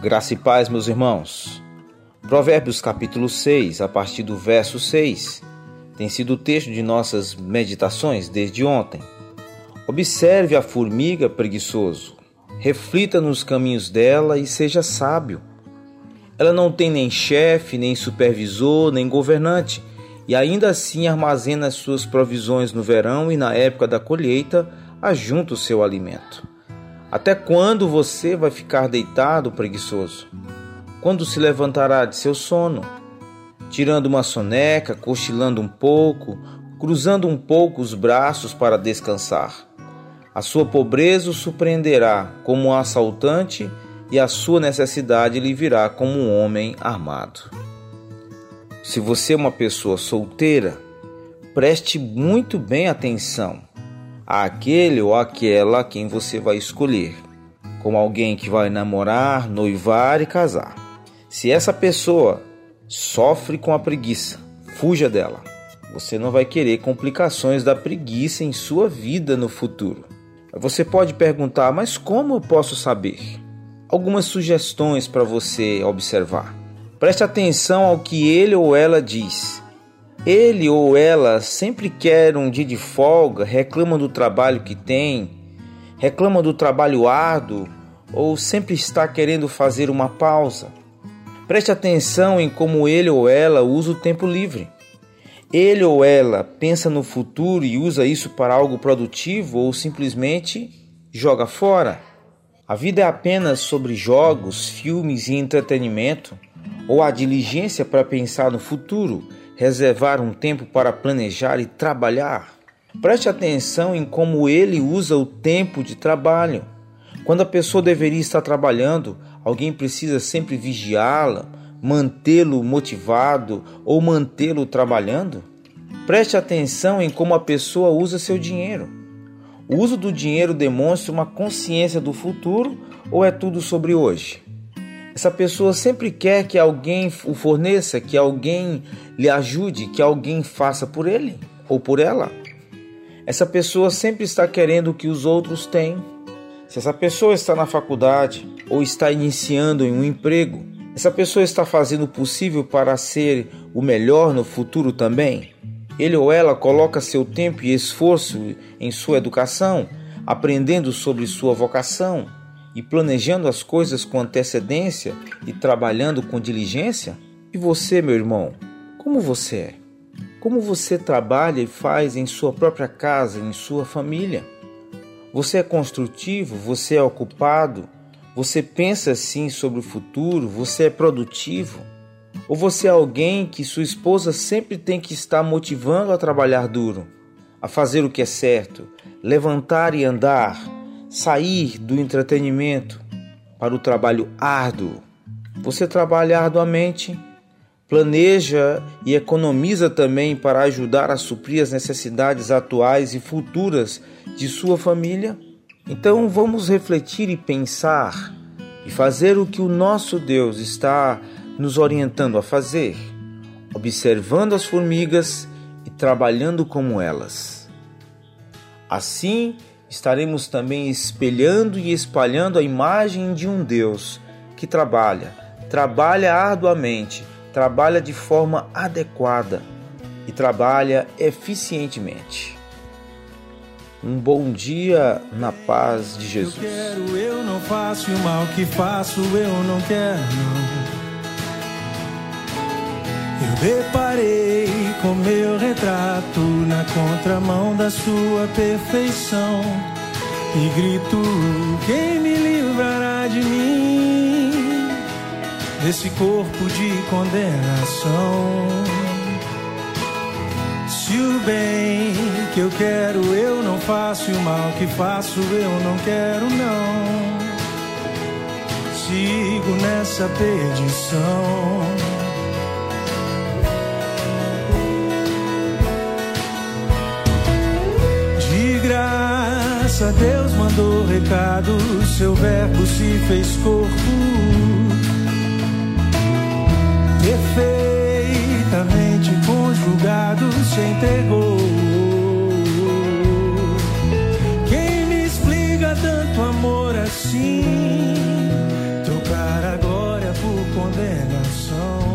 Graça e paz, meus irmãos. Provérbios capítulo 6, a partir do verso 6, tem sido o texto de nossas meditações desde ontem. Observe a formiga preguiçoso, reflita nos caminhos dela e seja sábio. Ela não tem nem chefe, nem supervisor, nem governante, e ainda assim armazena suas provisões no verão e na época da colheita, ajunta o seu alimento. Até quando você vai ficar deitado, preguiçoso? Quando se levantará de seu sono? Tirando uma soneca, cochilando um pouco, cruzando um pouco os braços para descansar. A sua pobreza o surpreenderá como um assaltante e a sua necessidade lhe virá como um homem armado. Se você é uma pessoa solteira, preste muito bem atenção àquele ou àquela a quem você vai escolher, como alguém que vai namorar, noivar e casar. Se essa pessoa sofre com a preguiça, fuja dela. Você não vai querer complicações da preguiça em sua vida no futuro. Você pode perguntar, mas como eu posso saber? Algumas sugestões para você observar. Preste atenção ao que ele ou ela diz ele ou ela sempre quer um dia de folga, reclama do trabalho que tem, reclama do trabalho árduo ou sempre está querendo fazer uma pausa. Preste atenção em como ele ou ela usa o tempo livre. Ele ou ela pensa no futuro e usa isso para algo produtivo ou simplesmente joga fora. A vida é apenas sobre jogos, filmes e entretenimento, ou a diligência para pensar no futuro reservar um tempo para planejar e trabalhar. Preste atenção em como ele usa o tempo de trabalho. Quando a pessoa deveria estar trabalhando, alguém precisa sempre vigiá-la, mantê-lo motivado ou mantê-lo trabalhando? Preste atenção em como a pessoa usa seu dinheiro. O uso do dinheiro demonstra uma consciência do futuro ou é tudo sobre hoje? Essa pessoa sempre quer que alguém o forneça, que alguém lhe ajude, que alguém faça por ele ou por ela. Essa pessoa sempre está querendo o que os outros têm. Se essa pessoa está na faculdade ou está iniciando em um emprego, essa pessoa está fazendo o possível para ser o melhor no futuro também. Ele ou ela coloca seu tempo e esforço em sua educação, aprendendo sobre sua vocação, e planejando as coisas com antecedência e trabalhando com diligência? E você, meu irmão, como você é? Como você trabalha e faz em sua própria casa, em sua família? Você é construtivo? Você é ocupado? Você pensa assim sobre o futuro? Você é produtivo? Ou você é alguém que sua esposa sempre tem que estar motivando a trabalhar duro, a fazer o que é certo, levantar e andar, sair do entretenimento para o trabalho árduo. Você trabalha arduamente, planeja e economiza também para ajudar a suprir as necessidades atuais e futuras de sua família? Então vamos refletir e pensar e fazer o que o nosso Deus está nos orientando a fazer, observando as formigas e trabalhando como elas. Assim, estaremos também espelhando e espalhando a imagem de um Deus que trabalha, trabalha arduamente, trabalha de forma adequada e trabalha eficientemente. Um bom dia na paz de Jesus. Eu quero, eu não faço o mal que faço, eu não quero. Não. Eu deparei com meu retrato na contramão da sua perfeição e grito: Quem me livrará de mim, desse corpo de condenação? Se o bem que eu quero eu não faço e o mal que faço eu não quero, não. Sigo nessa perdição. graça Deus mandou recado, seu verbo se fez corpo. Perfeitamente conjugado se entregou. Quem me explica tanto amor assim? Trocar a glória por condenação.